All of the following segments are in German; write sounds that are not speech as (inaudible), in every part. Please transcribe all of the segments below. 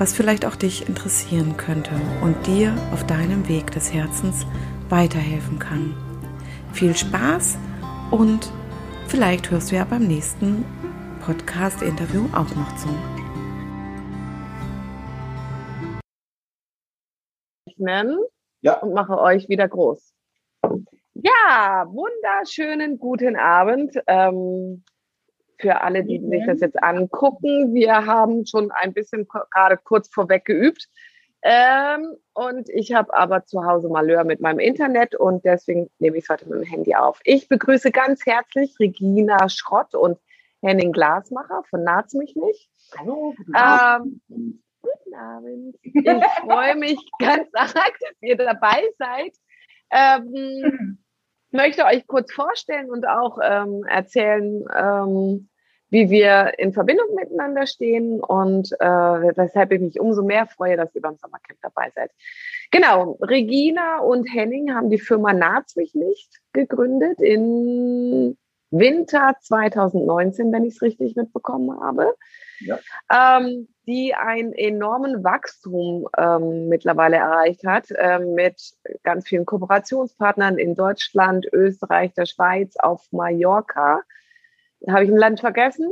was vielleicht auch dich interessieren könnte und dir auf deinem Weg des Herzens weiterhelfen kann. Viel Spaß und vielleicht hörst du ja beim nächsten Podcast-Interview auch noch zu. Ja. Und mache euch wieder groß. Ja, wunderschönen guten Abend. Ähm, für alle, die sich das jetzt angucken. Wir haben schon ein bisschen gerade kurz vorweg geübt. Ähm, und ich habe aber zu Hause Malheur mit meinem Internet und deswegen nehme ich es heute mit dem Handy auf. Ich begrüße ganz herzlich Regina Schrott und Henning Glasmacher von Naht's mich nicht. Hallo, guten Abend. Ähm, guten Abend. Ich freue mich ganz (laughs) arg, dass ihr dabei seid. Ähm, möchte euch kurz vorstellen und auch ähm, erzählen, ähm, wie wir in Verbindung miteinander stehen und äh, weshalb ich mich umso mehr freue, dass ihr beim Sommercamp dabei seid. Genau, Regina und Henning haben die Firma Naht's mich nicht gegründet in Winter 2019, wenn ich es richtig mitbekommen habe. Ja. Ähm, die einen enormen Wachstum ähm, mittlerweile erreicht hat, ähm, mit ganz vielen Kooperationspartnern in Deutschland, Österreich, der Schweiz, auf Mallorca. Habe ich ein Land vergessen?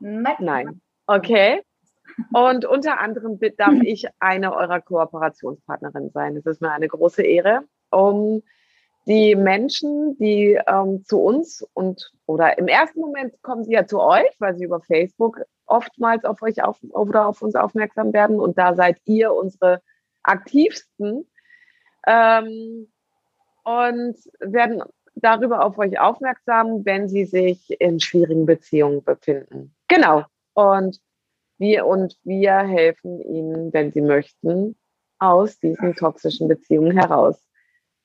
Nein. Nein. Okay. Und unter anderem darf ich eine eurer Kooperationspartnerin sein. Es ist mir eine große Ehre, um die Menschen, die ähm, zu uns und oder im ersten Moment kommen sie ja zu euch, weil sie über Facebook oftmals auf euch auf, oder auf uns aufmerksam werden und da seid ihr unsere aktivsten ähm, und werden darüber auf euch aufmerksam, wenn sie sich in schwierigen Beziehungen befinden. Genau. Und wir und wir helfen ihnen, wenn sie möchten, aus diesen toxischen Beziehungen heraus.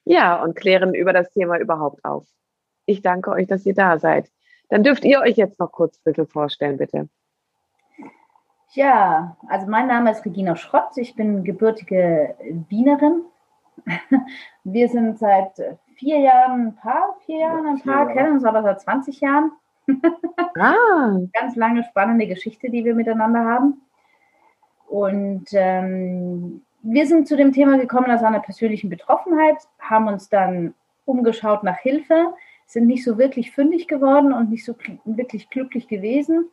Ja, und klären über das Thema überhaupt auf. Ich danke euch, dass ihr da seid. Dann dürft ihr euch jetzt noch kurz ein vorstellen, bitte. Ja, also mein Name ist Regina Schrott. Ich bin gebürtige Wienerin. (laughs) Wir sind seit vier Jahren ein Paar, vier Jahren ein Paar, kennen uns aber seit 20 Jahren. (laughs) ah. Ganz lange spannende Geschichte, die wir miteinander haben. Und ähm, wir sind zu dem Thema gekommen aus einer persönlichen Betroffenheit, haben uns dann umgeschaut nach Hilfe, sind nicht so wirklich fündig geworden und nicht so wirklich glücklich gewesen.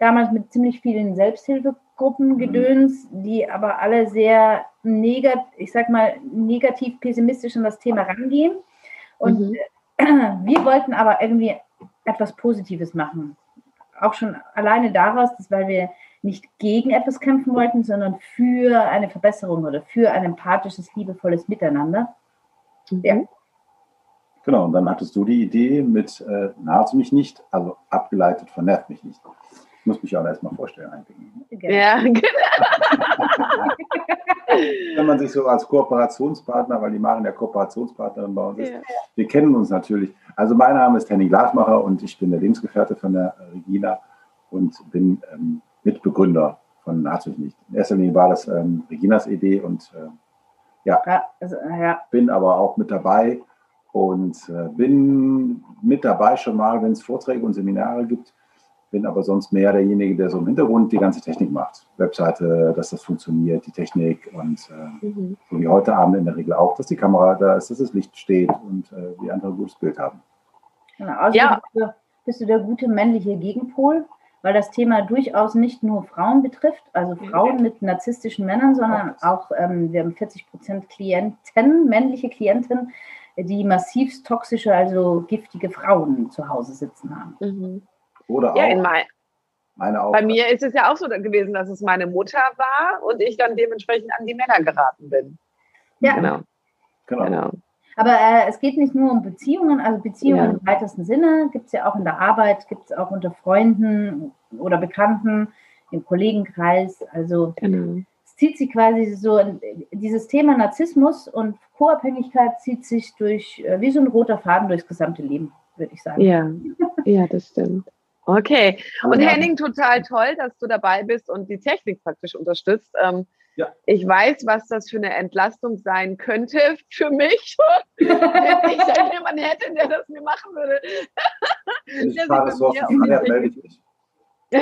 Damals mit ziemlich vielen Selbsthilfegruppen mhm. gedöns, die aber alle sehr negativ, ich sag mal, negativ pessimistisch an das Thema rangehen. Und mhm. (clears throat) wir wollten aber irgendwie etwas Positives machen. Auch schon alleine daraus, dass weil wir nicht gegen etwas kämpfen wollten, sondern für eine Verbesserung oder für ein empathisches, liebevolles Miteinander. Mhm. Ja. Genau, und dann hattest du die Idee mit äh, nahezu mich nicht, also abgeleitet von nervt mich nicht. Ich muss mich auch erstmal vorstellen eigentlich. Ja, (laughs) genau. (laughs) Wenn man sich so als Kooperationspartner, weil die machen ja Kooperationspartnerin bei uns ist, ja. wir kennen uns natürlich. Also mein Name ist Henning Glasmacher und ich bin der Lebensgefährte von der Regina und bin ähm, Mitbegründer von Nazis nicht. In erster Linie war das ähm, Reginas Idee und äh, ja, ja, also, ja, bin aber auch mit dabei und äh, bin mit dabei schon mal, wenn es Vorträge und Seminare gibt bin aber sonst mehr derjenige, der so im Hintergrund die ganze Technik macht. Webseite, dass das funktioniert, die Technik und äh, mhm. so wie heute Abend in der Regel auch, dass die Kamera da ist, dass das Licht steht und äh, wir einfach ein gutes Bild haben. Genau, also ja. bist, du, bist du der gute männliche Gegenpol, weil das Thema durchaus nicht nur Frauen betrifft, also Frauen mit narzisstischen Männern, sondern auch, ähm, wir haben 40 Prozent Klienten, männliche Klienten, die massivst toxische, also giftige Frauen zu Hause sitzen haben. Mhm. Oder ja, auch, meine Aufgabe. Bei mir ist es ja auch so gewesen, dass es meine Mutter war und ich dann dementsprechend an die Männer geraten bin. Ja, genau. genau. genau. Aber äh, es geht nicht nur um Beziehungen, also Beziehungen ja. im weitesten Sinne gibt es ja auch in der Arbeit, gibt es auch unter Freunden oder Bekannten, im Kollegenkreis. Also genau. es zieht sich quasi so, dieses Thema Narzissmus und Co-Abhängigkeit zieht sich durch, äh, wie so ein roter Faden durchs gesamte Leben, würde ich sagen. Ja, (laughs) ja das stimmt. Okay. Und ja. Henning, total toll, dass du dabei bist und die Technik praktisch unterstützt. Ähm, ja. Ich weiß, was das für eine Entlastung sein könnte für mich, (laughs) wenn ich dann jemanden hätte, der das mir machen würde. Ich fahre so auf die Freiheit, melde ich mich. (laughs)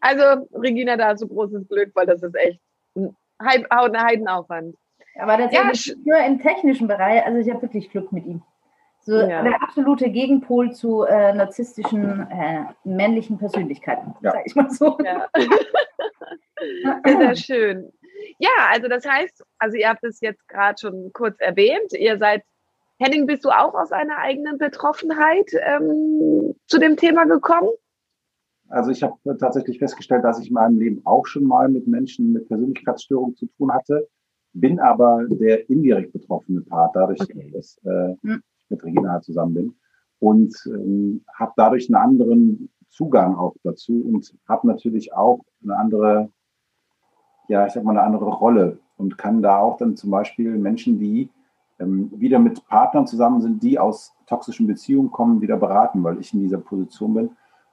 also, Regina, da hast du großes Glück, weil das ist echt ein Heidenaufwand. Aber das ja, ist nur im technischen Bereich, also ich habe wirklich Glück mit ihm. So ja. der absolute Gegenpol zu äh, narzisstischen äh, männlichen Persönlichkeiten, ja. sag ich mal so. Ja. (laughs) Sehr schön. Ja, also das heißt, also ihr habt es jetzt gerade schon kurz erwähnt, ihr seid, Henning, bist du auch aus einer eigenen Betroffenheit ähm, zu dem Thema gekommen? Also ich habe tatsächlich festgestellt, dass ich in meinem Leben auch schon mal mit Menschen mit Persönlichkeitsstörungen zu tun hatte, bin aber der indirekt betroffene Part, dadurch, okay. dass äh, hm mit Regina zusammen bin und ähm, habe dadurch einen anderen Zugang auch dazu und habe natürlich auch eine andere, ja, ich sag mal, eine andere Rolle und kann da auch dann zum Beispiel Menschen, die ähm, wieder mit Partnern zusammen sind, die aus toxischen Beziehungen kommen, wieder beraten, weil ich in dieser Position bin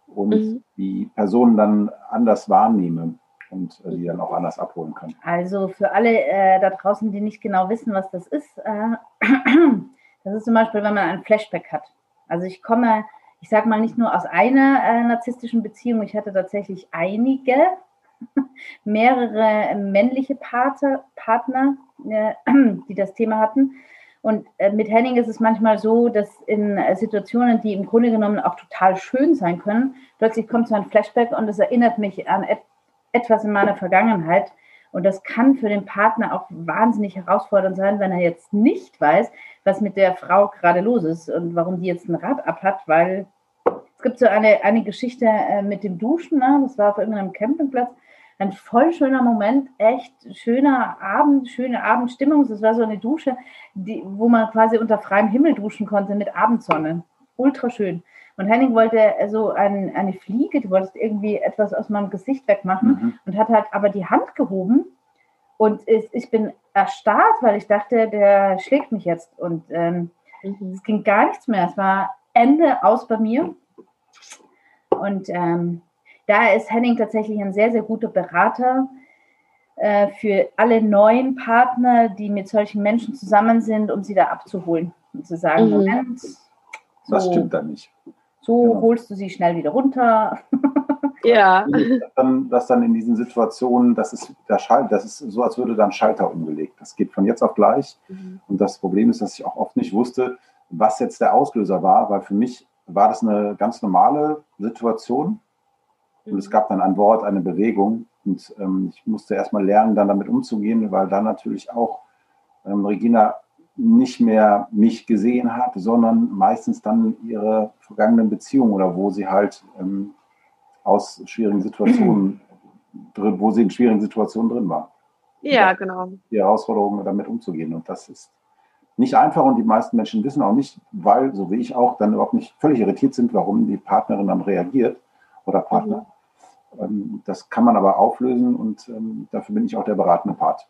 und mhm. die Personen dann anders wahrnehme und äh, die dann auch anders abholen kann. Also für alle äh, da draußen, die nicht genau wissen, was das ist, äh, Das ist zum Beispiel, wenn man ein Flashback hat. Also ich komme, ich sage mal nicht nur aus einer äh, narzisstischen Beziehung, ich hatte tatsächlich einige, (laughs) mehrere männliche Pater, Partner, äh, (clears throat) die das Thema hatten. Und äh, mit Henning ist es manchmal so, dass in äh, Situationen, die im Grunde genommen auch total schön sein können, plötzlich kommt so ein Flashback und es erinnert mich an et etwas in meiner Vergangenheit, und das kann für den Partner auch wahnsinnig herausfordernd sein, wenn er jetzt nicht weiß, was mit der Frau gerade los ist und warum die jetzt ein Rad ab hat, weil es gibt so eine, eine Geschichte äh, mit dem Duschen, ne? das war auf irgendeinem Campingplatz. Ein voll schöner Moment, echt schöner Abend, schöne Abendstimmung. Das war so eine Dusche, die, wo man quasi unter freiem Himmel duschen konnte mit Abendsonne. Ultra schön. Und Henning wollte so ein, eine Fliege, die wollte irgendwie etwas aus meinem Gesicht wegmachen mhm. und hat halt aber die Hand gehoben. Und ich, ich bin erstarrt, weil ich dachte, der schlägt mich jetzt. Und ähm, mhm. es ging gar nichts mehr. Es war Ende aus bei mir. Und ähm, da ist Henning tatsächlich ein sehr, sehr guter Berater äh, für alle neuen Partner, die mit solchen Menschen zusammen sind, um sie da abzuholen und zu sagen, mhm. Moment, so, was stimmt da nicht? So genau. holst du sie schnell wieder runter. (laughs) ja. Dann, dass dann in diesen Situationen, das ist der Schalt, das ist so, als würde dann Schalter umgelegt. Das geht von jetzt auf gleich. Mhm. Und das Problem ist, dass ich auch oft nicht wusste, was jetzt der Auslöser war, weil für mich war das eine ganz normale Situation. Und mhm. es gab dann ein Wort, eine Bewegung. Und ähm, ich musste erstmal lernen, dann damit umzugehen, weil dann natürlich auch ähm, Regina nicht mehr mich gesehen hat, sondern meistens dann ihre vergangenen Beziehungen oder wo sie halt ähm, aus schwierigen Situationen (clears throat) drin, wo sie in schwierigen Situationen drin war. Ja, genau. Die Herausforderungen damit umzugehen. Und das ist nicht einfach und die meisten Menschen wissen auch nicht, weil, so wie ich auch, dann überhaupt nicht völlig irritiert sind, warum die Partnerin dann reagiert oder Partner. Mhm. Ähm, das kann man aber auflösen und ähm, dafür bin ich auch der beratende Part.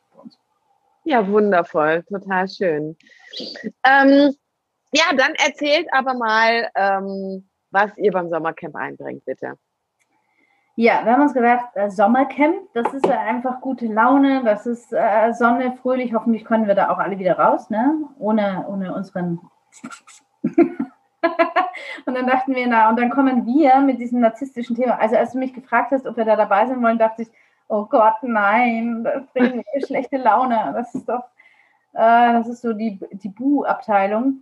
Ja, wundervoll, total schön. Ähm, ja, dann erzählt aber mal, ähm, was ihr beim Sommercamp einbringt, bitte. Ja, wir haben uns gedacht, äh, Sommercamp, das ist ja einfach gute Laune, das ist äh, Sonne, fröhlich, hoffentlich können wir da auch alle wieder raus, ne? Ohne, ohne unseren. (laughs) und dann dachten wir, na, und dann kommen wir mit diesem narzisstischen Thema. Also, als du mich gefragt hast, ob wir da dabei sein wollen, dachte ich, oh Gott, nein, das bringt mir schlechte Laune. Das ist doch, äh, das ist so die, die Bu-Abteilung.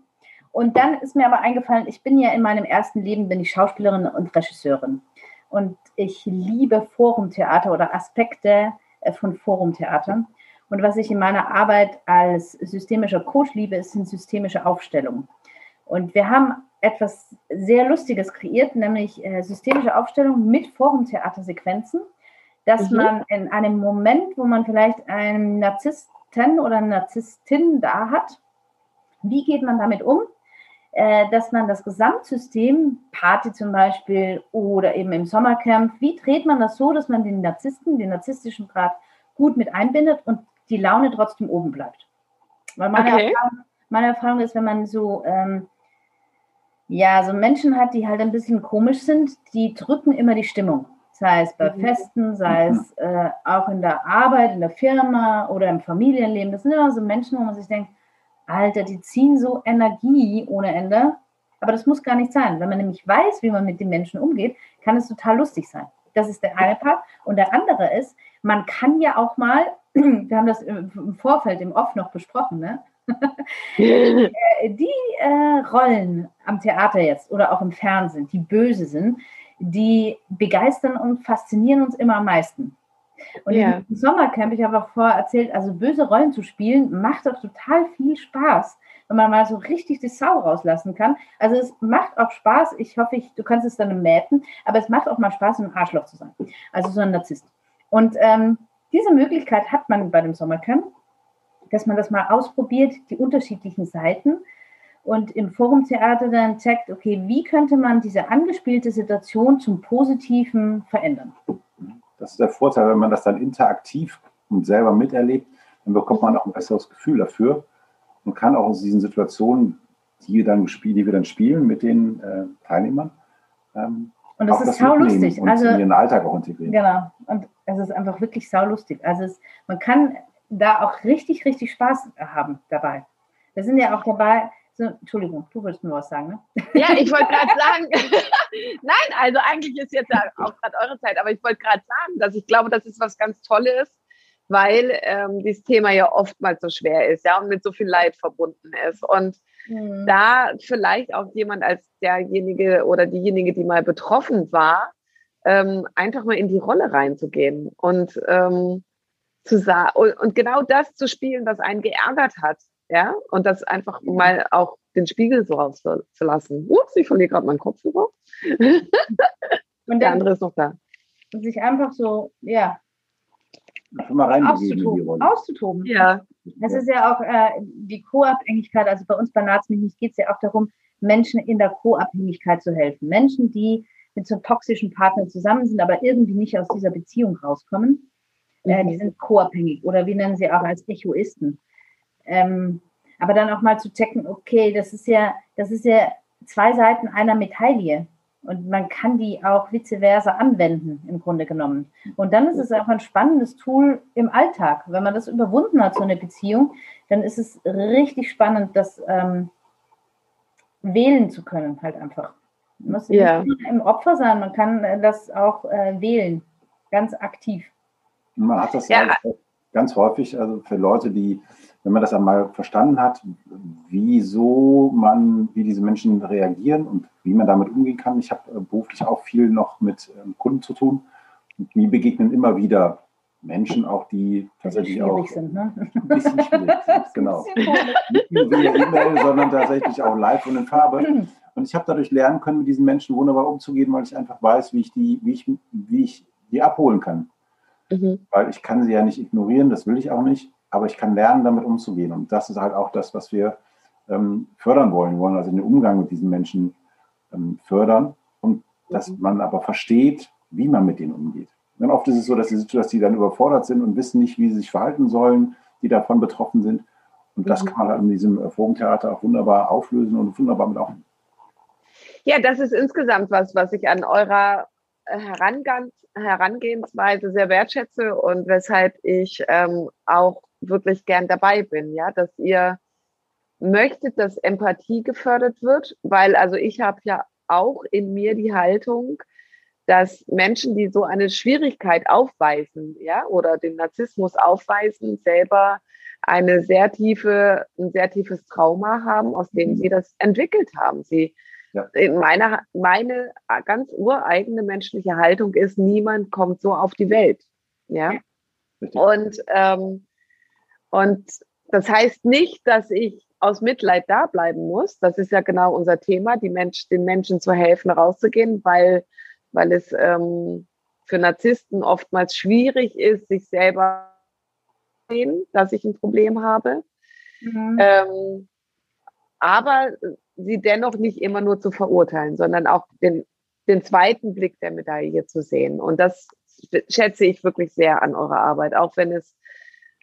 Und dann ist mir aber eingefallen, ich bin ja in meinem ersten Leben, bin ich Schauspielerin und Regisseurin. Und ich liebe Forumtheater oder Aspekte äh, von Forumtheater. Und was ich in meiner Arbeit als systemischer Coach liebe, sind systemische Aufstellungen. Und wir haben etwas sehr Lustiges kreiert, nämlich äh, systemische Aufstellung mit Forumtheatersequenzen, dass mhm. man in einem Moment, wo man vielleicht einen Narzissten oder eine Narzisstin da hat, wie geht man damit um? Äh, dass man das Gesamtsystem, Party zum Beispiel oder eben im Sommercamp, wie dreht man das so, dass man den Narzissten, den narzisstischen Grad gut mit einbindet und die Laune trotzdem oben bleibt? Weil meine, okay. Erfahrung, meine Erfahrung ist, wenn man so ähm, ja, so Menschen hat, die halt ein bisschen komisch sind, die drücken immer die Stimmung. Sei es bei mhm. Festen, sei es äh, auch in der Arbeit, in der Firma oder im Familienleben. Das sind immer so Menschen, wo man sich denkt, Alter, die ziehen so Energie ohne Ende. Aber das muss gar nicht sein. Wenn man nämlich weiß, wie man mit den Menschen umgeht, kann es total lustig sein. Das ist der eine Part. Und der andere ist, man kann ja auch mal, (clears throat) wir haben das im Vorfeld im Off noch besprochen, ne? (laughs) Äh, die äh, Rollen am Theater jetzt oder auch im Fernsehen, die böse sind, die begeistern und faszinieren uns immer am meisten. Und ja. im Sommercamp, ich habe auch vorher erzählt, also böse Rollen zu spielen, macht doch total viel Spaß, wenn man mal so richtig die Sau rauslassen kann. Also es macht auch Spaß, ich hoffe, ich, du kannst es dann mäten, aber es macht auch mal Spaß, ein Arschloch zu sein. Also so ein Narzisst. Und ähm, diese Möglichkeit hat man bei dem Sommercamp dass man das mal ausprobiert, die unterschiedlichen Seiten und im Forumtheater dann checkt, okay, wie könnte man diese angespielte Situation zum Positiven verändern? Das ist der Vorteil, wenn man das dann interaktiv und selber miterlebt, dann bekommt man auch ein besseres Gefühl dafür und kann auch aus diesen Situationen, die wir dann, die wir dann spielen mit den äh, Teilnehmern, ähm, und das ist saulustig. Also in ihren Alltag auch integrieren. Genau. Und es ist einfach wirklich saulustig. Also es, man kann da auch richtig, richtig Spaß haben dabei. Wir sind ja auch dabei, so, Entschuldigung, du wolltest nur was sagen, ne? (laughs) Ja, ich wollte gerade sagen, (laughs) nein, also eigentlich ist jetzt ja auch gerade eure Zeit, aber ich wollte gerade sagen, dass ich glaube, das ist was ganz Tolles, weil ähm, dieses Thema ja oftmals so schwer ist, ja, und mit so viel Leid verbunden ist. Und mhm. da vielleicht auch jemand als derjenige oder diejenige, die mal betroffen war, ähm, einfach mal in die Rolle reinzugehen und ähm, zu sagen und, und genau das zu spielen, was einen geärgert hat, ja, und das einfach mal auch den Spiegel so rauszulassen. Ups, ich verliere gerade meinen Kopfhörer. (laughs) und der andere ist noch da. Sich einfach so, ja, mal auszutoben. auszutoben. Ja. Es ist ja auch äh, die Co-Abhängigkeit, also bei uns bei Narzmich geht es ja auch darum, Menschen in der Co-Abhängigkeit zu helfen. Menschen, die mit so toxischen Partnern zusammen sind, aber irgendwie nicht aus dieser Beziehung rauskommen. Äh, die sind co-abhängig oder wir nennen sie auch als Echoisten. Ähm, aber dann auch mal zu checken, okay, das ist ja, das ist ja zwei Seiten einer Medaille. Und man kann die auch vice versa anwenden, im Grunde genommen. Und dann ist es auch ein spannendes Tool im Alltag. Wenn man das überwunden hat, so eine Beziehung, dann ist es richtig spannend, das ähm, wählen zu können, halt einfach. Man muss ja. nicht im Opfer sein, man kann das auch äh, wählen, ganz aktiv. Man hat das ja. ganz häufig, also für Leute, die, wenn man das einmal verstanden hat, wieso man, wie diese Menschen reagieren und wie man damit umgehen kann. Ich habe äh, beruflich auch viel noch mit ähm, Kunden zu tun. Und mir begegnen immer wieder Menschen auch, die tatsächlich auch sind, ne? (laughs) ein bisschen schwierig sind. Genau. Nicht nur via E-Mail, sondern tatsächlich auch live und in Farbe. Und ich habe dadurch lernen können, mit diesen Menschen wunderbar umzugehen, weil ich einfach weiß, wie ich die, wie ich, wie ich die abholen kann. Mhm. Weil ich kann sie ja nicht ignorieren, das will ich auch nicht, aber ich kann lernen, damit umzugehen. Und das ist halt auch das, was wir ähm, fördern wollen. Wir wollen also den Umgang mit diesen Menschen ähm, fördern und dass mhm. man aber versteht, wie man mit denen umgeht. Denn oft ist es so, dass die, dass die dann überfordert sind und wissen nicht, wie sie sich verhalten sollen, die davon betroffen sind. Und das mhm. kann man halt in diesem Fogentheater auch wunderbar auflösen und wunderbar mit aufnehmen. Ja, das ist insgesamt was, was ich an eurer Herangehensweise sehr wertschätze und weshalb ich ähm, auch wirklich gern dabei bin, ja, dass ihr möchtet, dass Empathie gefördert wird, weil also ich habe ja auch in mir die Haltung, dass Menschen, die so eine Schwierigkeit aufweisen, ja, oder den Narzissmus aufweisen, selber eine sehr tiefe, ein sehr tiefes Trauma haben, aus dem sie das entwickelt haben. Sie ja. Meine, meine ganz ureigene menschliche Haltung ist, niemand kommt so auf die Welt. Ja. Und, ähm, und das heißt nicht, dass ich aus Mitleid da bleiben muss. Das ist ja genau unser Thema, die Mensch, den Menschen zu helfen, rauszugehen, weil, weil es ähm, für Narzissten oftmals schwierig ist, sich selber zu sehen, dass ich ein Problem habe. Mhm. Ähm, aber sie dennoch nicht immer nur zu verurteilen, sondern auch den, den zweiten Blick der Medaille zu sehen. Und das schätze ich wirklich sehr an eurer Arbeit, auch wenn es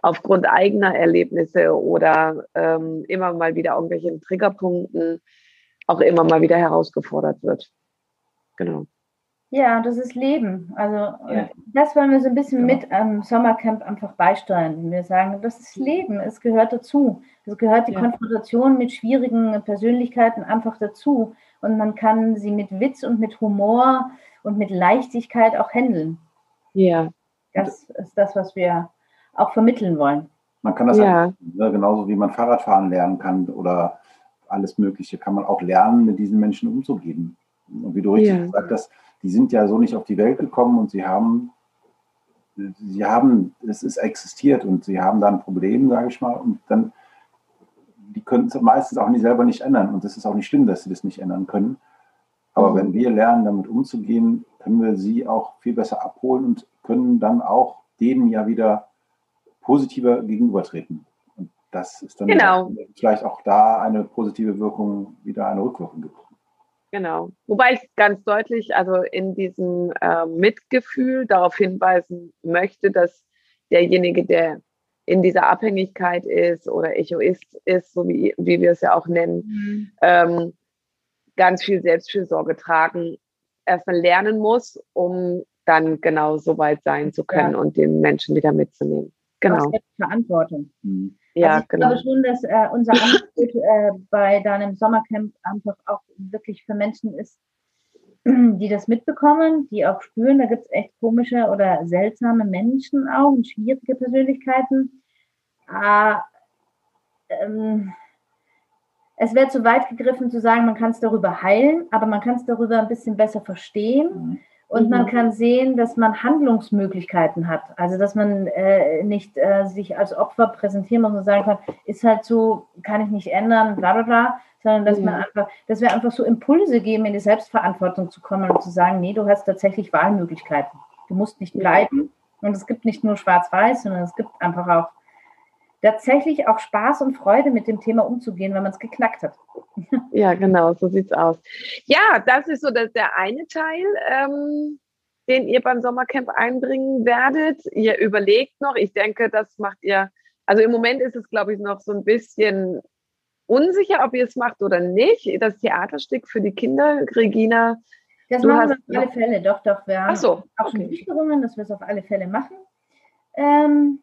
aufgrund eigener Erlebnisse oder ähm, immer mal wieder irgendwelchen Triggerpunkten auch immer mal wieder herausgefordert wird. Genau. Ja, das ist Leben. Also ja. das wollen wir so ein bisschen ja. mit am Sommercamp einfach beisteuern. Wir sagen, das ist Leben, es gehört dazu. Es gehört die ja. Konfrontation mit schwierigen Persönlichkeiten einfach dazu. Und man kann sie mit Witz und mit Humor und mit Leichtigkeit auch handeln. Ja. Das ist das, was wir auch vermitteln wollen. Man kann das ja. Halt, ne, genauso wie man Fahrradfahren lernen kann oder alles Mögliche, kann man auch lernen, mit diesen Menschen umzugehen. Und wie du richtig ja. gesagt hast, die sind ja so nicht auf die Welt gekommen und sie haben, sie haben, es ist existiert und sie haben da ein Problem, sage ich mal, und dann, die können es meistens auch nicht selber nicht ändern und es ist auch nicht schlimm, dass sie das nicht ändern können. Aber mhm. wenn wir lernen, damit umzugehen, können wir sie auch viel besser abholen und können dann auch denen ja wieder positiver gegenübertreten. Und das ist dann genau. vielleicht auch da eine positive Wirkung, wieder eine Rückwirkung gibt. Genau. Wobei ich ganz deutlich, also in diesem äh, Mitgefühl darauf hinweisen möchte, dass derjenige, der in dieser Abhängigkeit ist oder Echoist ist, so wie, wie wir es ja auch nennen, mhm. ähm, ganz viel Selbstfürsorge tragen, erstmal lernen muss, um dann genau so weit sein zu können ja. und den Menschen wieder mitzunehmen. Genau. Verantwortung. Mhm. Ja, also ich genau. glaube schon, dass äh, unser Angebot äh, bei deinem Sommercamp einfach auch wirklich für Menschen ist, (clears throat) die das mitbekommen, die auch spüren, da gibt es echt komische oder seltsame Menschen auch und schwierige Persönlichkeiten. Äh, ähm, es wäre zu weit gegriffen zu sagen, man kann es darüber heilen, aber man kann es darüber ein bisschen besser verstehen. Mhm. Und mhm. man kann sehen, dass man Handlungsmöglichkeiten hat. Also, dass man äh, nicht äh, sich als Opfer präsentieren muss und sagen kann, ist halt so, kann ich nicht ändern, bla bla bla, sondern dass mhm. man einfach, dass wir einfach so Impulse geben, in die Selbstverantwortung zu kommen und zu sagen, nee, du hast tatsächlich Wahlmöglichkeiten. Du musst nicht bleiben. Und es gibt nicht nur schwarz-weiß, sondern es gibt einfach auch tatsächlich auch Spaß und Freude mit dem Thema umzugehen, wenn man es geknackt hat. (laughs) Ja, genau, so sieht es aus. Ja, das ist so das, der eine Teil, ähm, den ihr beim Sommercamp einbringen werdet. Ihr überlegt noch, ich denke, das macht ihr, also im Moment ist es, glaube ich, noch so ein bisschen unsicher, ob ihr es macht oder nicht. Das Theaterstück für die Kinder, Regina. Das machen wir auf alle Fälle, doch, doch. Wir haben so, auch schon okay. dass wir es auf alle Fälle machen. Ähm,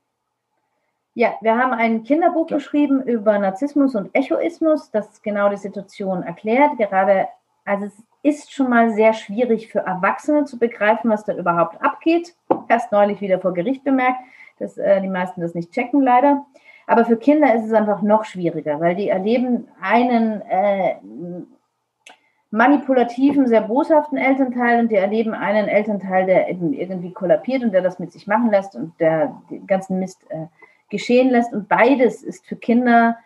ja, wir haben ein Kinderbuch ja. geschrieben über Narzissmus und Echoismus, das genau die Situation erklärt. Gerade, also es ist schon mal sehr schwierig für Erwachsene zu begreifen, was da überhaupt abgeht. Erst neulich wieder vor Gericht bemerkt, dass äh, die meisten das nicht checken, leider. Aber für Kinder ist es einfach noch schwieriger, weil die erleben einen äh, manipulativen, sehr boshaften Elternteil und die erleben einen Elternteil, der eben irgendwie kollabiert und der das mit sich machen lässt und der den ganzen Mist äh, geschehen lässt. Und beides ist für Kinder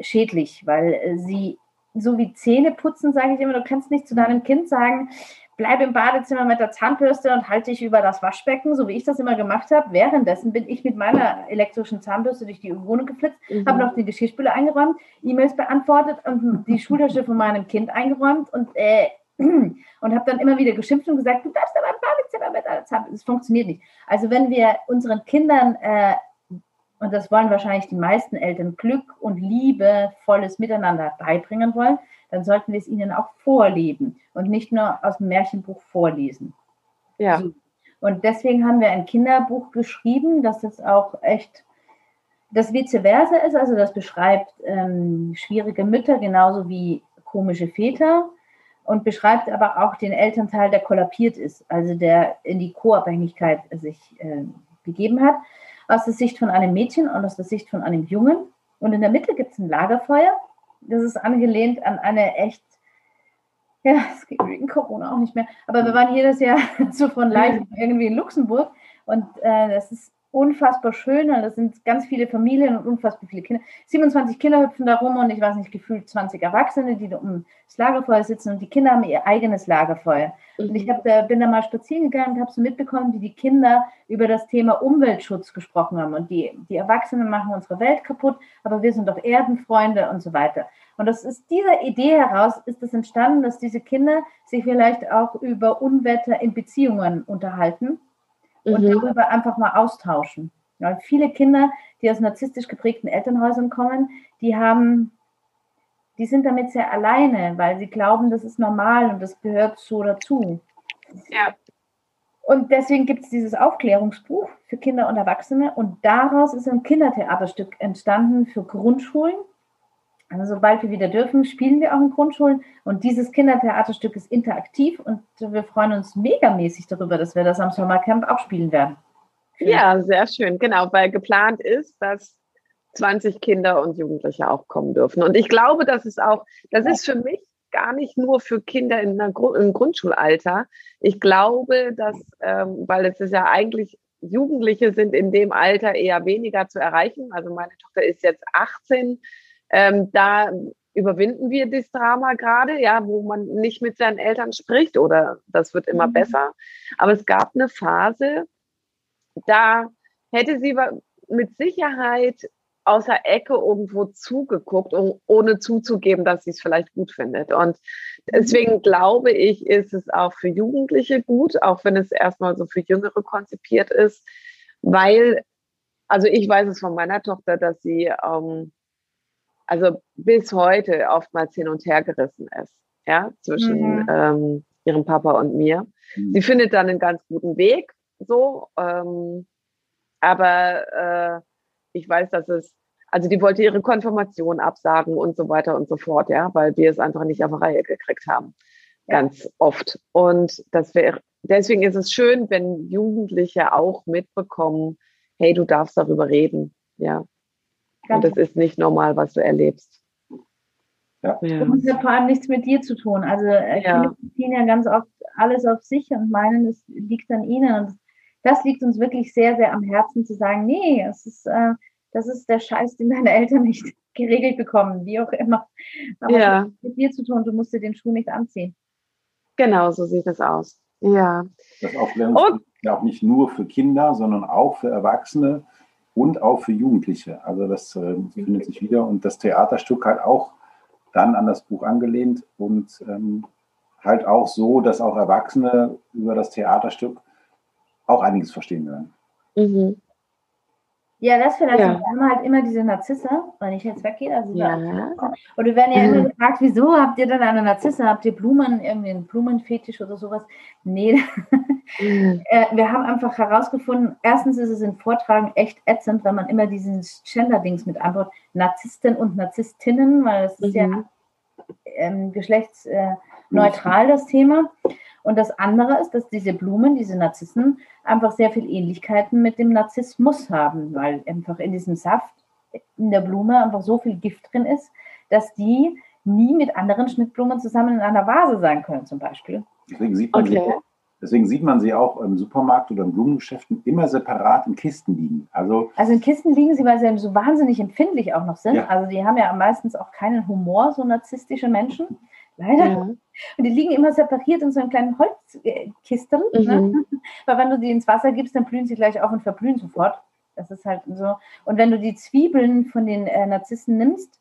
schädlich, weil äh, sie so wie Zähne putzen, sage ich immer, du kannst nicht zu deinem Kind sagen, bleib im Badezimmer mit der Zahnbürste und halte dich über das Waschbecken, so wie ich das immer gemacht habe. Währenddessen bin ich mit meiner elektrischen Zahnbürste durch die Wohnung geflitzt, mhm. habe noch die Geschirrspüle eingeräumt, E-Mails beantwortet und die Schultasche von meinem Kind eingeräumt und äh, (clears throat) und habe dann immer wieder geschimpft und gesagt, du bleibst aber im Badezimmer mit deiner Zahnbürste. Das funktioniert nicht. Also wenn wir unseren Kindern äh, und das wollen wahrscheinlich die meisten Eltern, Glück und Liebe, volles Miteinander beibringen wollen, dann sollten wir es ihnen auch vorleben und nicht nur aus dem Märchenbuch vorlesen. Ja. So. Und deswegen haben wir ein Kinderbuch geschrieben, das jetzt auch echt das vice versa ist, also das beschreibt ähm, schwierige Mütter genauso wie komische Väter und beschreibt aber auch den Elternteil, der kollabiert ist, also der in die Co-Abhängigkeit sich äh, begeben hat aus der Sicht von einem Mädchen und aus der Sicht von einem Jungen. Und in der Mitte gibt es ein Lagerfeuer. Das ist angelehnt an eine echt, ja, (laughs) es geht wegen Corona auch nicht mehr, aber wir waren jedes Jahr (laughs) so von live irgendwie in Luxemburg und äh, das ist unfassbar schön und das sind ganz viele Familien und unfassbar viele Kinder. 27 Kinder hüpfen da rum und ich weiß nicht, gefühlt 20 Erwachsene, die da um das Lagerfeuer sitzen und die Kinder haben ihr eigenes Lagerfeuer. Und ich hab, da, bin da mal spazieren gegangen und habe so mitbekommen, wie die Kinder über das Thema Umweltschutz gesprochen haben und die, die Erwachsenen machen unsere Welt kaputt, aber wir sind doch Erdenfreunde und so weiter. Und das ist dieser Idee heraus ist es entstanden, dass diese Kinder sich vielleicht auch über Unwetter in Beziehungen unterhalten und mhm. darüber einfach mal austauschen. Ja, viele Kinder, die aus narzisstisch geprägten Elternhäusern kommen, die haben, die sind damit sehr alleine, weil sie glauben, das ist normal und das gehört so dazu. Ja. Und deswegen gibt es dieses Aufklärungsbuch für Kinder und Erwachsene und daraus ist ein Kindertheaterstück entstanden für Grundschulen also sobald wir wieder dürfen, spielen wir auch in Grundschulen. Und dieses Kindertheaterstück ist interaktiv und wir freuen uns megamäßig darüber, dass wir das am Sommercamp auch spielen werden. Ja, sehr schön. Genau, weil geplant ist, dass 20 Kinder und Jugendliche auch kommen dürfen. Und ich glaube, das ist auch, das ist für mich gar nicht nur für Kinder in der Gru im Grundschulalter. Ich glaube, dass, ähm, weil es ist ja eigentlich, Jugendliche sind in dem Alter eher weniger zu erreichen. Also meine Tochter ist jetzt 18 ähm, da überwinden wir das Drama gerade, ja, wo man nicht mit seinen Eltern spricht oder das wird immer mhm. besser. Aber es gab eine Phase, da hätte sie mit Sicherheit aus der Ecke irgendwo zugeguckt, um, ohne zuzugeben, dass sie es vielleicht gut findet. Und deswegen mhm. glaube ich, ist es auch für Jugendliche gut, auch wenn es erstmal so für Jüngere konzipiert ist, weil, also ich weiß es von meiner Tochter, dass sie ähm, also bis heute oftmals hin und her gerissen ist, ja, zwischen mhm. ähm, ihrem Papa und mir. Mhm. Sie findet dann einen ganz guten Weg, so, ähm, aber äh, ich weiß, dass es, also die wollte ihre Konfirmation absagen und so weiter und so fort, ja, weil wir es einfach nicht auf Reihe gekriegt haben, ja. ganz oft. Und das wäre, deswegen ist es schön, wenn Jugendliche auch mitbekommen, hey, du darfst darüber reden, ja. Und das ist nicht normal, was du erlebst. Ja. Das hat vor allem nichts mit dir zu tun. Also äh, Kinder ziehen ja ganz oft alles auf sich und meinen, es liegt an ihnen. Und das liegt uns wirklich sehr, sehr am Herzen zu sagen, nee, es ist, äh, das ist der Scheiß, den deine Eltern nicht (laughs) geregelt bekommen, wie auch immer. Aber ja. das hat mit dir zu tun, du musst dir den Schuh nicht anziehen. Genau, so sieht das aus. Ja. Das Aufklärungsbuch ja auch nicht nur für Kinder, sondern auch für Erwachsene und auch für Jugendliche. Also das äh, findet sich wieder und das Theaterstück halt auch dann an das Buch angelehnt und ähm, halt auch so, dass auch Erwachsene über das Theaterstück auch einiges verstehen werden. Mhm. Ja, das vielleicht. Ja. Wir haben halt immer diese Narzisse, wenn ich jetzt weggehe. Also ja. Und wir werden ja immer gefragt, wieso habt ihr denn eine Narzisse? Habt ihr Blumen, irgendwie einen Blumenfetisch oder sowas? Nee. (laughs) Mhm. Äh, wir haben einfach herausgefunden, erstens ist es in Vortragen echt ätzend, wenn man immer diesen Gender-Dings mit anbaut. Narzissten und Narzisstinnen, weil das ist mhm. ja ähm, geschlechtsneutral, das Thema. Und das andere ist, dass diese Blumen, diese Narzissen, einfach sehr viel Ähnlichkeiten mit dem Narzissmus haben, weil einfach in diesem Saft, in der Blume einfach so viel Gift drin ist, dass die nie mit anderen Schnittblumen zusammen in einer Vase sein können, zum Beispiel. Deswegen sieht man, okay. sie, deswegen sieht man sie auch im Supermarkt oder in Blumengeschäften immer separat in Kisten liegen. Also, also in Kisten liegen sie, weil sie so wahnsinnig empfindlich auch noch sind. Ja. Also die haben ja meistens auch keinen Humor, so narzisstische Menschen. Leider. Ja. Und die liegen immer separiert in so einem kleinen Holzkistel. Ne? Mhm. Ne? Weil wenn du die ins Wasser gibst, dann blühen sie gleich auf und verblühen sofort. Das ist halt so. Und wenn du die Zwiebeln von den äh, Narzissen nimmst,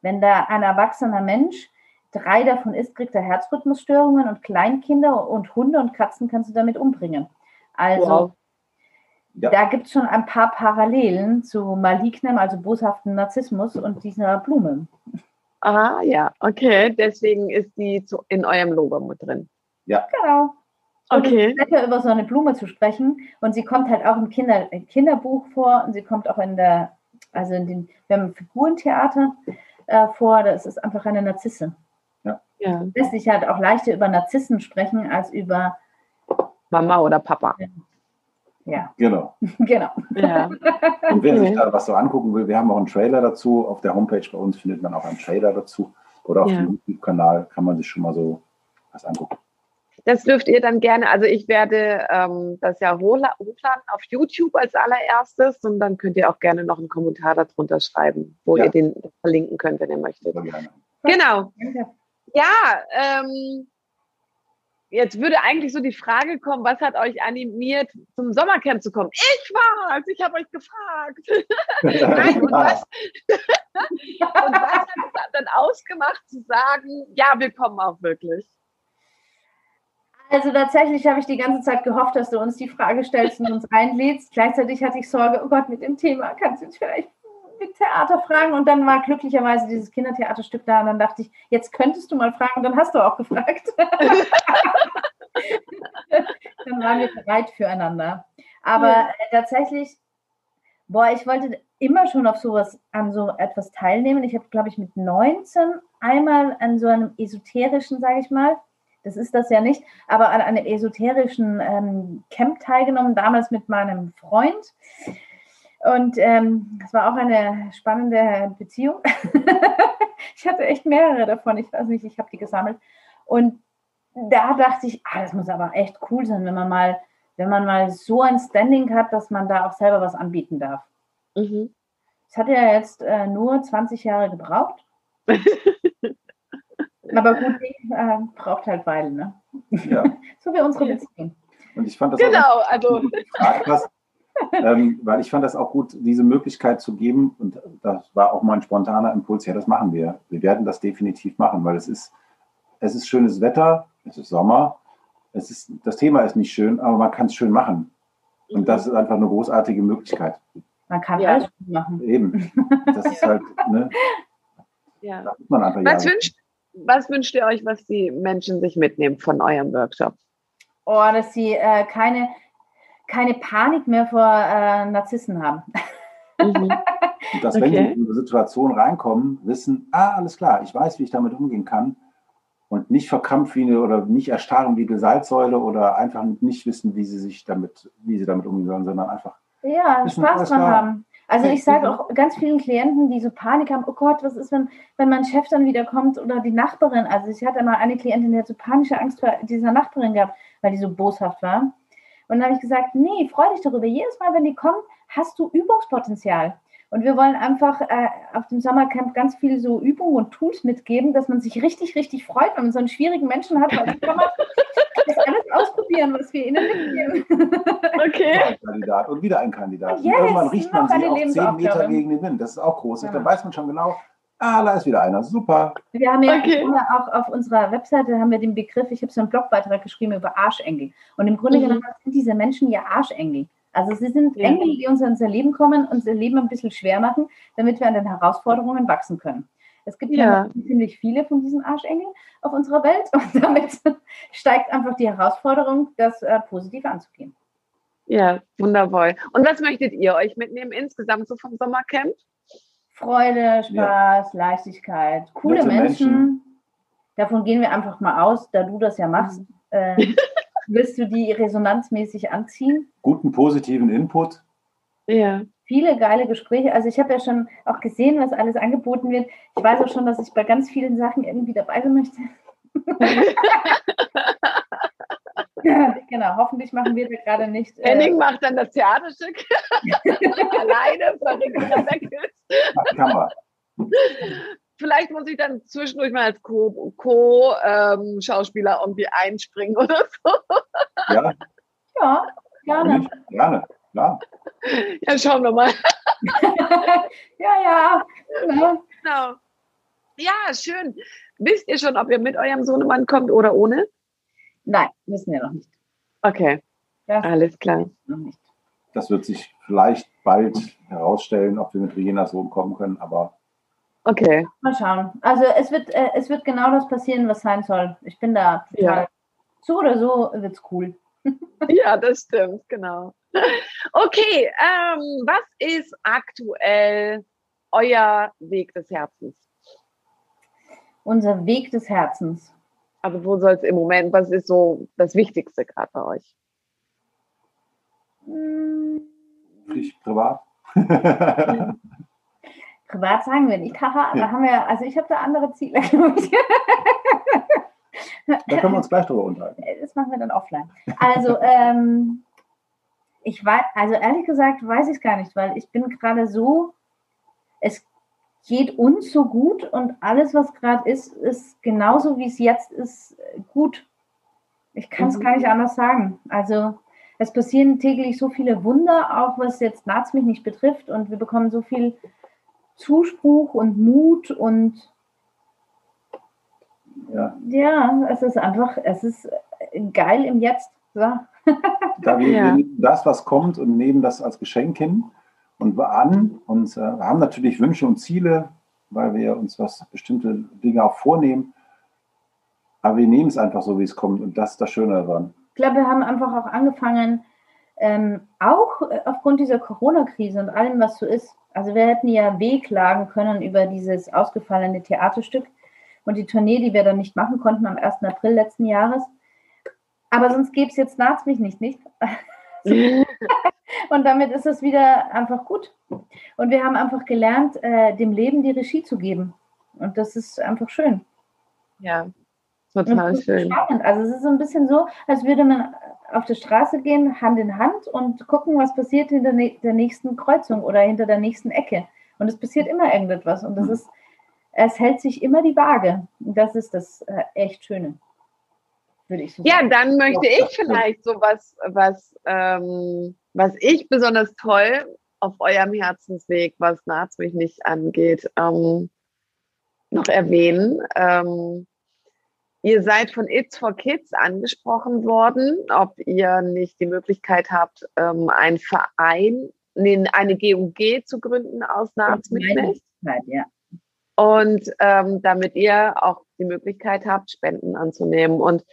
wenn da ein erwachsener Mensch drei davon isst, kriegt er Herzrhythmusstörungen und Kleinkinder und Hunde und Katzen kannst du damit umbringen. Also wow. ja. da gibt es schon ein paar Parallelen zu malignem, also boshaften Narzissmus und dieser Blume. Ah, ja, okay. Deswegen ist die zu, in eurem Logo mit drin. Ja. Genau. Und okay. Es ist lecker, über so eine Blume zu sprechen. Und sie kommt halt auch im Kinder, Kinderbuch vor und sie kommt auch in der, also in den, wir haben Figurentheater äh, vor. Das ist einfach eine Narzisse. Ja. ja. Lässt sich halt auch leichter über Narzissen sprechen als über Mama oder Papa. Ja. Genau. (laughs) genau. Ja. Und wer sich da was so angucken will, wir haben auch einen Trailer dazu. Auf der Homepage bei uns findet man auch einen Trailer dazu. Oder auf ja. dem YouTube-Kanal kann man sich schon mal so was angucken. Das dürft ihr dann gerne, also ich werde ähm, das ja hochladen auf YouTube als allererstes und dann könnt ihr auch gerne noch einen Kommentar darunter schreiben, wo ja. ihr den verlinken könnt, wenn ihr möchtet. Genau. Ja, ähm, jetzt würde eigentlich so die Frage kommen, was hat euch animiert, zum Sommercamp zu kommen? Ich war's, ich habe euch gefragt. (laughs) Nein, und, was, (laughs) und was hat es dann ausgemacht zu sagen, ja, wir kommen auch wirklich? Also tatsächlich habe ich die ganze Zeit gehofft, dass du uns die Frage stellst und uns einlädst. Gleichzeitig hatte ich Sorge, oh Gott, mit dem Thema kannst du uns vielleicht Theater fragen. Und dann war glücklicherweise dieses Kindertheaterstück da. Und dann dachte ich, jetzt könntest du mal fragen. Und dann hast du auch gefragt. (laughs) dann waren wir bereit füreinander. Aber ja. Äh, tatsächlich, boah, ich wollte immer schon auf sowas, an so etwas teilnehmen. Ich habe, glaube ich, mit 19 einmal an so einem esoterischen, sage ich mal, das ist das ja nicht, aber an einem esoterischen ähm, Camp teilgenommen, damals mit meinem Freund. Und ähm, das war auch eine spannende Beziehung. (laughs) ich hatte echt mehrere davon, ich weiß nicht, ich habe die gesammelt. Und da dachte ich, ah, das muss aber echt cool sein, wenn man mal, wenn man mal so ein Standing hat, dass man da auch selber was anbieten darf. Mhm. Das hat ja jetzt äh, nur 20 Jahre gebraucht. (laughs) Aber gut, äh, braucht halt Weile, ne? Ja. (laughs) so wie unsere Beziehung. Und ich fand das genau, auch also. Ähm, weil ich fand das auch gut, diese Möglichkeit zu geben. Und das war auch mein spontaner Impuls. Ja, das machen wir. Wir werden das definitiv machen, weil es ist, es ist schönes Wetter, es ist Sommer. Es ist, das Thema ist nicht schön, aber man kann es schön machen. Und das ist einfach eine großartige Möglichkeit. Man kann ja. alles machen. Eben. Das ist (laughs) halt, ne? Ja. Was wünscht, was wünscht ihr euch, was die Menschen sich mitnehmen von eurem Workshop? Oh, dass sie äh, keine, keine Panik mehr vor äh, Narzissen haben. Mhm. (laughs) Dass, okay. wenn sie in eine Situation reinkommen, wissen, ah, alles klar, ich weiß, wie ich damit umgehen kann. Und nicht verkrampft wie eine, oder nicht erstarren wie eine Salzsäule oder einfach nicht wissen, wie sie sich damit, wie sie damit umgehen sollen, sondern einfach ja, wissen, Spaß dran haben. Also ich sage auch ganz vielen Klienten, die so Panik haben, oh Gott, was ist, wenn, wenn mein Chef dann wieder kommt oder die Nachbarin. Also ich hatte mal eine Klientin, die hat so panische Angst vor dieser Nachbarin gehabt, weil die so boshaft war. Und dann habe ich gesagt, nee, freu dich darüber. Jedes Mal, wenn die kommen, hast du Übungspotenzial. Und wir wollen einfach äh, auf dem Sommercamp ganz viel so Übungen und Tools mitgeben, dass man sich richtig, richtig freut, wenn man so einen schwierigen Menschen hat, weil dann kann man das alles ausprobieren, was wir ihnen mitgeben. Okay. Ein Kandidat und wieder ein Kandidat. Yes, und irgendwann riecht man sich auch zehn Meter gegen den Wind. Das ist auch groß. Ja. Dann weiß man schon genau, ah, da ist wieder einer. Super. Wir haben ja okay. auch auf unserer Webseite haben wir den Begriff, ich habe so einen Blogbeitrag geschrieben über Arschengel. Und im Grunde mhm. genommen sind diese Menschen ja Arschengel. Also sie sind ja. Engel, die uns in unser Leben kommen und unser Leben ein bisschen schwer machen, damit wir an den Herausforderungen wachsen können. Es gibt ja, ja ziemlich viele von diesen Arschengeln auf unserer Welt (laughs) und damit steigt einfach die Herausforderung, das äh, positiv anzugehen. Ja, wundervoll. Und was möchtet ihr euch mitnehmen insgesamt so vom Sommercamp? Freude, Spaß, ja. Leichtigkeit, coole Menschen. Menschen. Davon gehen wir einfach mal aus, da du das ja machst. Mhm. Äh, (laughs) Willst du die resonanzmäßig anziehen? Guten positiven Input. Ja. Viele geile Gespräche. Also ich habe ja schon auch gesehen, was alles angeboten wird. Ich weiß auch schon, dass ich bei ganz vielen Sachen irgendwie dabei sein möchte. (laughs) genau, hoffentlich machen wir das gerade nicht. Äh, Henning macht dann das Theaterstück (laughs) alleine, verringert Kann man vielleicht muss ich dann zwischendurch mal als Co-Schauspieler Co, ähm, irgendwie einspringen oder so. Ja. Ja, gerne. Gerne, klar. Ja, schauen wir mal. (laughs) ja, ja. Genau. genau. Ja, schön. Wisst ihr schon, ob ihr mit eurem Sohnemann kommt oder ohne? Nein, wissen wir noch nicht. Okay. Das Alles klar. Noch nicht. Das wird sich vielleicht bald herausstellen, ob wir mit Regina Sohn kommen können, aber Okay. Mal schauen. Also es wird, äh, es wird genau das passieren, was sein soll. Ich bin da total. Ja. So oder so wird es cool. (laughs) ja, das stimmt, genau. Okay, ähm, was ist aktuell euer Weg des Herzens? Unser Weg des Herzens. Also wo soll es im Moment, was ist so das Wichtigste gerade bei euch? Ich privat. (laughs) Privat sagen wir nicht, haha, da haben wir, also ich habe da andere Ziele, (laughs) Da können wir uns gleich drüber unterhalten. Das machen wir dann offline. Also, (laughs) ähm, ich weiß, also ehrlich gesagt, weiß ich es gar nicht, weil ich bin gerade so, es geht uns so gut und alles, was gerade ist, ist genauso wie es jetzt ist, gut. Ich kann es mhm. gar nicht anders sagen. Also es passieren täglich so viele Wunder, auch was jetzt Naz mich nicht betrifft und wir bekommen so viel Zuspruch und Mut und ja, ja es ist einfach, es ist geil im Jetzt. So. da wir, ja. wir das, was kommt und nehmen das als Geschenk hin und an und äh, haben natürlich Wünsche und Ziele, weil wir uns was bestimmte Dinge auch vornehmen. Aber wir nehmen es einfach so, wie es kommt und das ist das Schöne daran. Ich glaube, wir haben einfach auch angefangen, ähm, auch äh, aufgrund dieser Corona-Krise und allem, was so ist. Also wir hätten ja wehklagen können über dieses ausgefallene Theaterstück und die Tournee, die wir dann nicht machen konnten am 1. April letzten Jahres. Aber sonst gäbe es jetzt Naht mich nicht, nicht? (laughs) (laughs) und damit ist es wieder einfach gut. Und wir haben einfach gelernt, äh, dem Leben die Regie zu geben. Und das ist einfach schön. Ja, total schön. Spannend. Also es ist so ein bisschen so, als würde man auf der Straße gehen, Hand in Hand und gucken, was passiert hinter der nächsten Kreuzung oder hinter der nächsten Ecke. Und es passiert immer irgendetwas. Und das ist, es hält sich immer die Waage. Und das ist das äh, echt Schöne. Würde ich so ja, sagen. dann möchte ich vielleicht so was, was, ähm, was ich besonders toll auf eurem Herzensweg, was Naz mich nicht angeht, ähm, noch erwähnen. Ähm, Ihr seid von It's for Kids angesprochen worden, ob ihr nicht die Möglichkeit habt, ähm, einen Verein, eine GUG zu gründen aus Nahrungsmitteln. Ja. Und ähm, damit ihr auch die Möglichkeit habt, Spenden anzunehmen. Und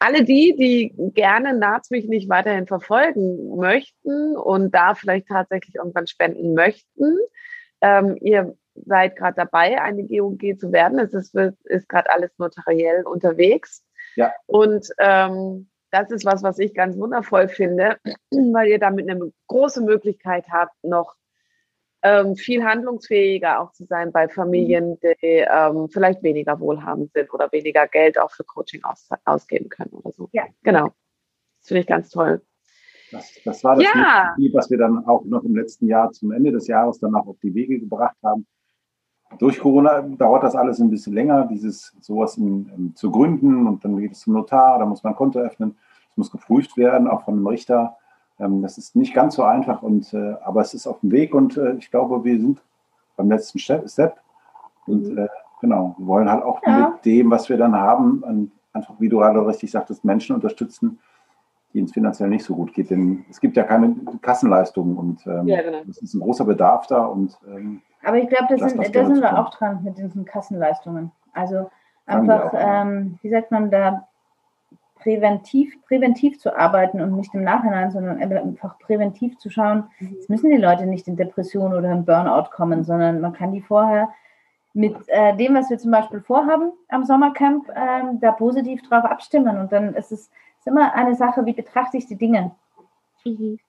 alle die, die gerne Nahtsmilch nicht weiterhin verfolgen möchten und da vielleicht tatsächlich irgendwann spenden möchten, ähm, ihr seid gerade dabei, eine GOG zu werden. Es ist, ist gerade alles notariell unterwegs. Ja. Und ähm, das ist was, was ich ganz wundervoll finde, weil ihr damit eine große Möglichkeit habt, noch ähm, viel handlungsfähiger auch zu sein bei Familien, die ähm, vielleicht weniger wohlhabend sind oder weniger Geld auch für Coaching aus, ausgeben können oder so. Ja. Genau. Das finde ich ganz toll. Das, das war das, ja. Ziel, was wir dann auch noch im letzten Jahr zum Ende des Jahres dann auch auf die Wege gebracht haben. Durch Corona dauert das alles ein bisschen länger, dieses sowas in, in, zu gründen und dann geht es zum Notar, da muss man ein Konto öffnen, es muss geprüft werden, auch von einem Richter. Ähm, das ist nicht ganz so einfach, und, äh, aber es ist auf dem Weg und äh, ich glaube, wir sind beim letzten Step. Und mhm. äh, genau, wir wollen halt auch ja. mit dem, was wir dann haben, einfach, wie du gerade richtig sagtest, Menschen unterstützen, denen es finanziell nicht so gut geht. Denn es gibt ja keine Kassenleistungen und ähm, ja, genau. es ist ein großer Bedarf da und ähm, aber ich glaube, da sind, sind wir auch dran mit diesen Kassenleistungen. Also einfach, ähm, wie sagt man da, präventiv, präventiv zu arbeiten und nicht im Nachhinein, sondern einfach präventiv zu schauen. Mhm. Es müssen die Leute nicht in Depression oder in Burnout kommen, sondern man kann die vorher mit äh, dem, was wir zum Beispiel vorhaben am Sommercamp, äh, da positiv drauf abstimmen. Und dann ist es ist immer eine Sache, wie betrachte ich die Dinge. Mhm. (clears throat)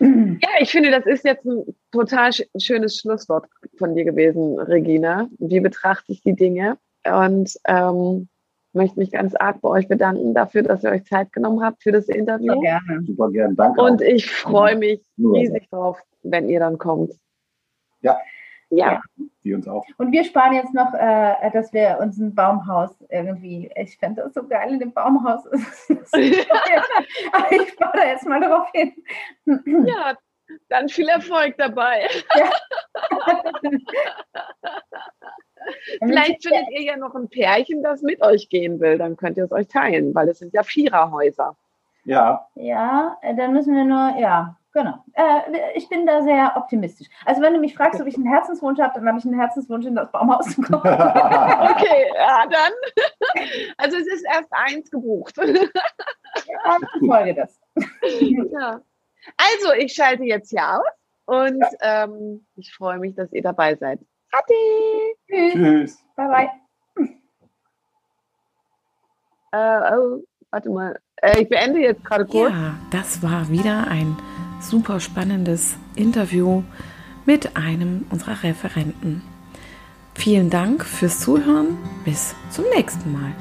Ja, ich finde, das ist jetzt ein total schönes Schlusswort von dir gewesen, Regina. Wie betrachte ich die Dinge? Und ähm, möchte mich ganz arg bei euch bedanken dafür, dass ihr euch Zeit genommen habt für das Interview. Super gerne. Super gerne. Danke. Und auch. ich freue mich riesig drauf, wenn ihr dann kommt. Ja, ja. Die uns auch. Und wir sparen jetzt noch, äh, dass wir uns ein Baumhaus irgendwie, ich fände das so geil in dem Baumhaus. (laughs) Aber (laughs) ich spare da jetzt mal drauf hin. ja, dann viel Erfolg dabei. Ja. (laughs) (laughs) Vielleicht findet ihr ja noch ein Pärchen, das mit euch gehen will. Dann könnt ihr es euch teilen, weil es sind ja Viererhäuser. Ja. Ja, dann müssen wir nur, ja, Genau. Äh, ich bin da sehr optimistisch. Also wenn du mich fragst, ob ich einen Herzenswunsch habe, dann habe ich einen Herzenswunsch, in das Baumhaus zu kommen. (laughs) okay, ja, dann. (laughs) Also es ist erst eins gebucht. ja, ich folge das. ja. Also ich schalte jetzt hier aus und ja. ähm, ich freue mich, dass ihr dabei seid. Ade. Tschüss. Tschüss. Bye bye. Äh, oh, warte mal. Äh, ich beende jetzt gerade kurz. Ja, das war wieder ein super spannendes Interview mit einem unserer Referenten. Vielen Dank fürs Zuhören. Bis zum nächsten Mal.